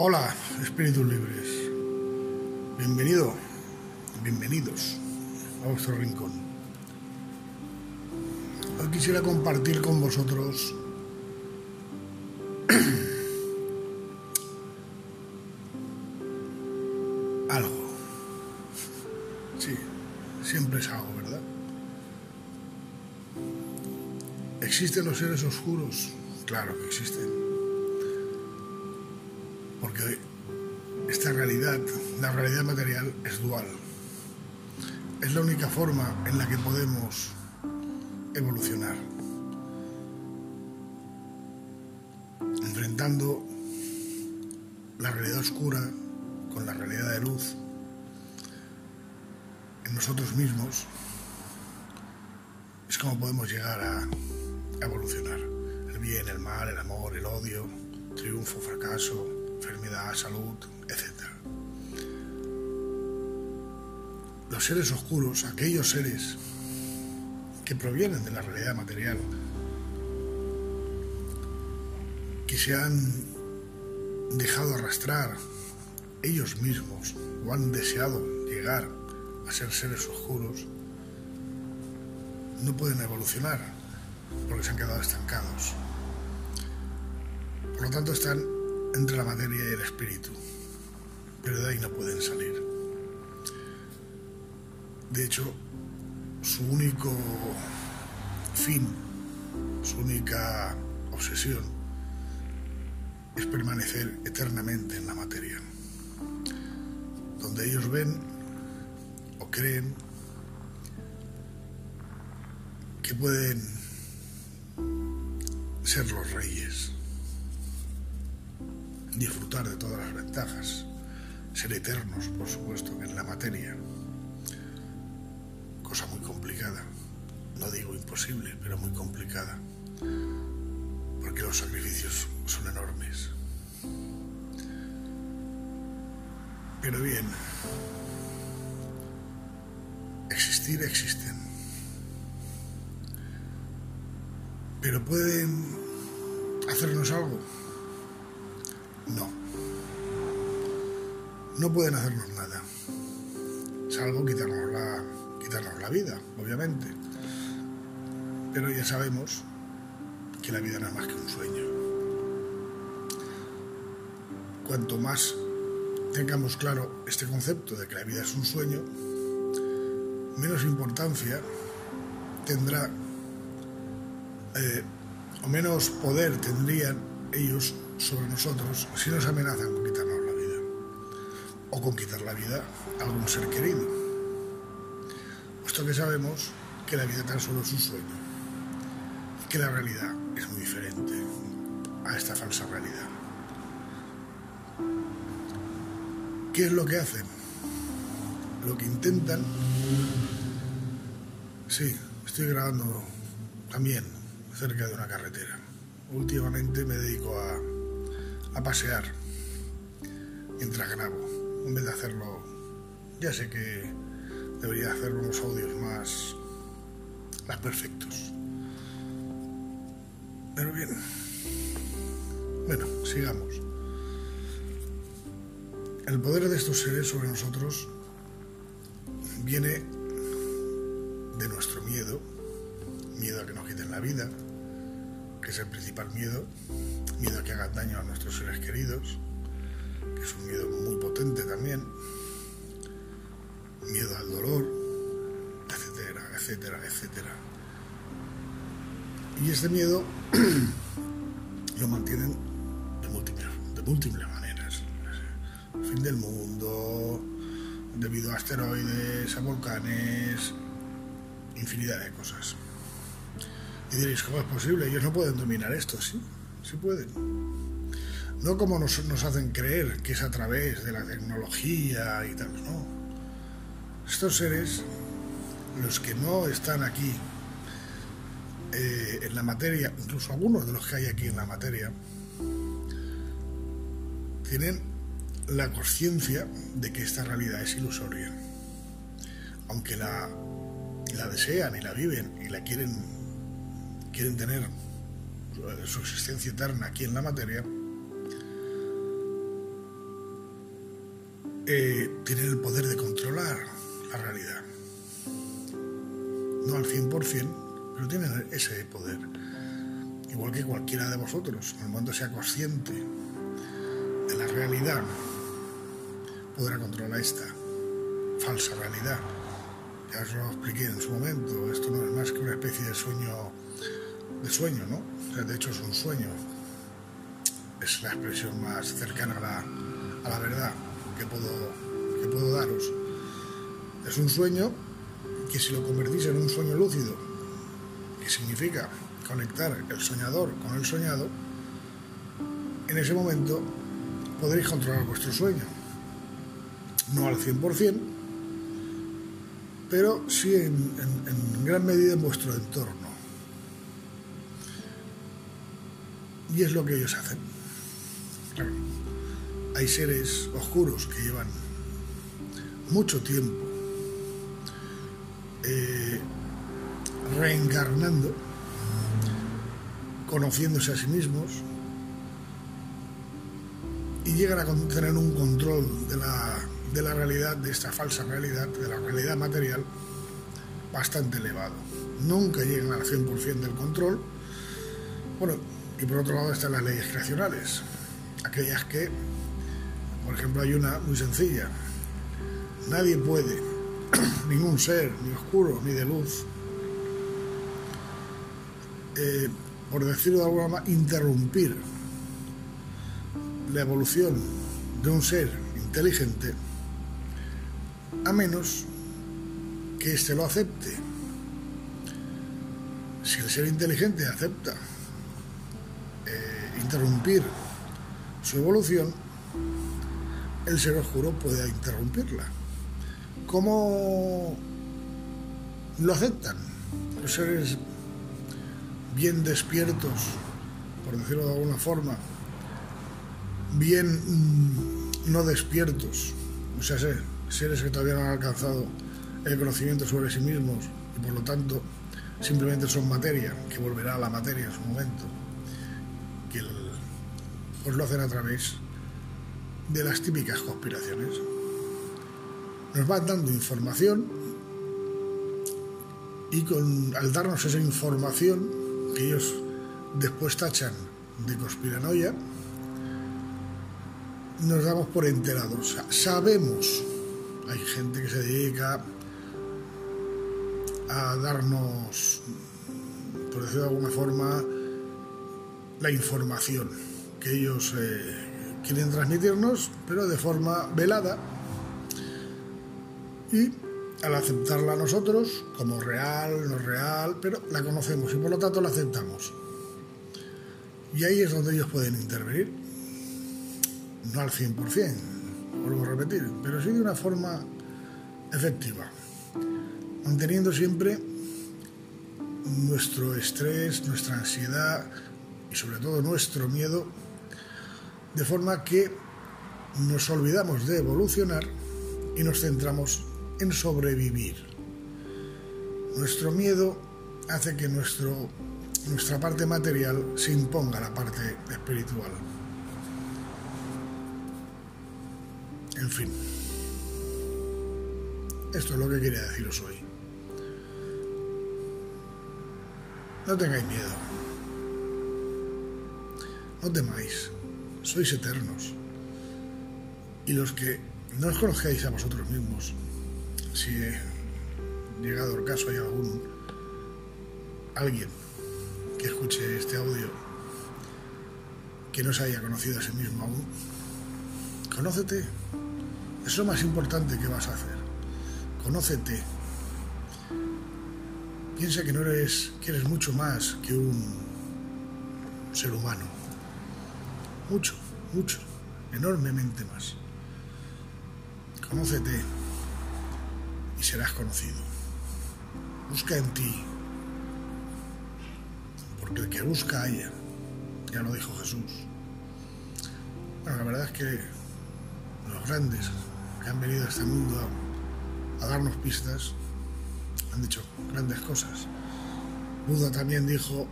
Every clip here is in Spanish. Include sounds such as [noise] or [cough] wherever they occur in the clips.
Hola, espíritus libres. Bienvenido, bienvenidos a vuestro rincón. Hoy quisiera compartir con vosotros [clears throat] algo. Sí, siempre es algo, ¿verdad? ¿Existen los seres oscuros? Claro que existen. La realidad material, es dual. Es la única forma en la que podemos evolucionar. Enfrentando la realidad oscura con la realidad de luz en nosotros mismos, es como podemos llegar a evolucionar. El bien, el mal, el amor, el odio, triunfo, fracaso, enfermedad, salud, etc. Los seres oscuros, aquellos seres que provienen de la realidad material, que se han dejado arrastrar ellos mismos o han deseado llegar a ser seres oscuros, no pueden evolucionar porque se han quedado estancados. Por lo tanto, están entre la materia y el espíritu, pero de ahí no pueden salir. De hecho, su único fin, su única obsesión, es permanecer eternamente en la materia, donde ellos ven o creen que pueden ser los reyes, disfrutar de todas las ventajas, ser eternos, por supuesto, en la materia. Complicada. No digo imposible, pero muy complicada. Porque los sacrificios son enormes. Pero bien, existir existen. Pero pueden hacernos algo. No. No pueden hacernos nada. Salvo quitarnos la, quitarnos la vida, obviamente. Pero ya sabemos que la vida no es más que un sueño. Cuanto más tengamos claro este concepto de que la vida es un sueño, menos importancia tendrá eh, o menos poder tendrían ellos sobre nosotros si nos amenazan con quitarnos la vida o con quitar la vida a algún ser querido, puesto que sabemos que la vida tan solo es un sueño que la realidad es muy diferente a esta falsa realidad. ¿Qué es lo que hacen? Lo que intentan... Sí, estoy grabando también cerca de una carretera. Últimamente me dedico a, a pasear mientras grabo, en vez de hacerlo, ya sé que debería hacer unos audios más, más perfectos. Pero bien, bueno, sigamos. El poder de estos seres sobre nosotros viene de nuestro miedo, miedo a que nos quiten la vida, que es el principal miedo, miedo a que hagan daño a nuestros seres queridos, que es un miedo muy potente también, miedo al dolor, etcétera, etcétera, etcétera. Y este miedo [clears throat] lo mantienen de múltiples, de múltiples maneras. fin del mundo, debido a asteroides, a volcanes, infinidad de cosas. Y diréis, ¿cómo es posible? Ellos no pueden dominar esto, sí, sí pueden. No como nos, nos hacen creer que es a través de la tecnología y tal, no. Estos seres, los que no están aquí eh, en la materia, incluso algunos de los que hay aquí en la materia, tienen la conciencia de que esta realidad es ilusoria. Aunque la, desean y la viven y la quieren, quieren tener su existencia eterna aquí en la materia, eh, tienen el poder de controlar la realidad. No al 100%, pero tienen ese poder. Igual que cualquiera de vosotros, en el momento sea consciente de la realidad, podrá controlar esta falsa realidad. Ya os lo expliqué en su momento, esto no es más que una especie de sueño, de sueño, ¿no? de hecho es un sueño, es la expresión más cercana a la, a la verdad que puedo, que puedo daros. Es un sueño que si lo convertís en un sueño lúcido, que significa conectar el soñador con el soñado, en ese momento podréis controlar vuestro sueño. No al 100%, pero sí en, gran medida en vuestro entorno. Y es lo que ellos hacen. Hay seres oscuros que llevan mucho tiempo eh, reencarnando, conociéndose a sí mismos y llegan a tener un control de la, de la realidad, de esta falsa realidad, de la realidad material, bastante elevado. Nunca llegan al 100% del control. Bueno, y por otro lado están las leyes creacionales, aquellas que, por ejemplo, hay una muy sencilla. Nadie puede, [clears throat] ningún ser, ni oscuro, ni de luz, eh, por decirlo de alguna manera, interrumpir la evolución de un ser inteligente a menos que éste lo acepte. Si el ser inteligente acepta eh, interrumpir su evolución, el ser oscuro puede interrumpirla. ¿Cómo lo aceptan los seres bien despiertos, por decirlo de alguna forma, bien mm, no despiertos, o sea, seres que todavía no han alcanzado el conocimiento sobre sí mismos y por lo tanto simplemente son materia, que volverá a la materia en su momento, que pues lo hacen a través de las típicas conspiraciones. Nos van dando información y con, al darnos esa información que ellos después tachan de conspiranoia, nos damos por enterados. Sabemos, hay gente que se dedica a darnos, por decirlo de alguna forma, la información que ellos eh, quieren transmitirnos, pero de forma velada. Y al aceptarla nosotros como real, no real, pero la conocemos y por lo tanto la aceptamos. Y ahí es donde ellos pueden intervenir no al 100%, vuelvo a repetir, pero sí de una forma efectiva, manteniendo siempre nuestro estrés, nuestra ansiedad y sobre todo nuestro miedo, de forma que nos olvidamos de evolucionar y nos centramos en sobrevivir. Nuestro miedo hace que nuestro, nuestra parte material se imponga a la parte espiritual. En fin. Esto es lo que quería deciros hoy. No tengáis miedo. No temáis. Sois eternos. Y los que no os conozcáis a vosotros mismos, si he llegado el caso hay algún alguien que escuche este audio que no se haya conocido a sí mismo aún, conócete es lo más importante que vas a hacer. Conócete. Piensa que no eres, que eres mucho más que un ser humano. Mucho, mucho, enormemente más. Conócete y serás conocido. Busca en ti, porque el que busca haya, ya lo dijo Jesús. La verdad es que los grandes que han venido a este mundo a, darnos pistas, han dicho grandes cosas. Buda también dijo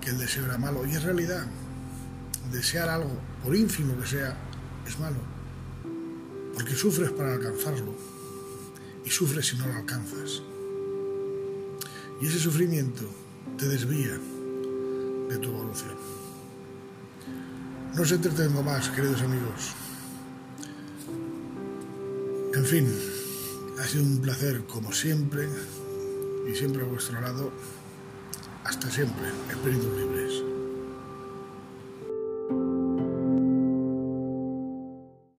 que el deseo era malo y en realidad desear algo, por ínfimo que sea, es malo, porque sufres para alcanzarlo y sufres si no lo alcanzas. Y ese sufrimiento te desvía de tu evolución. No os entretengo más, queridos amigos. En fin, ha sido un placer como siempre y siempre a vuestro lado. Hasta siempre, espíritus libres.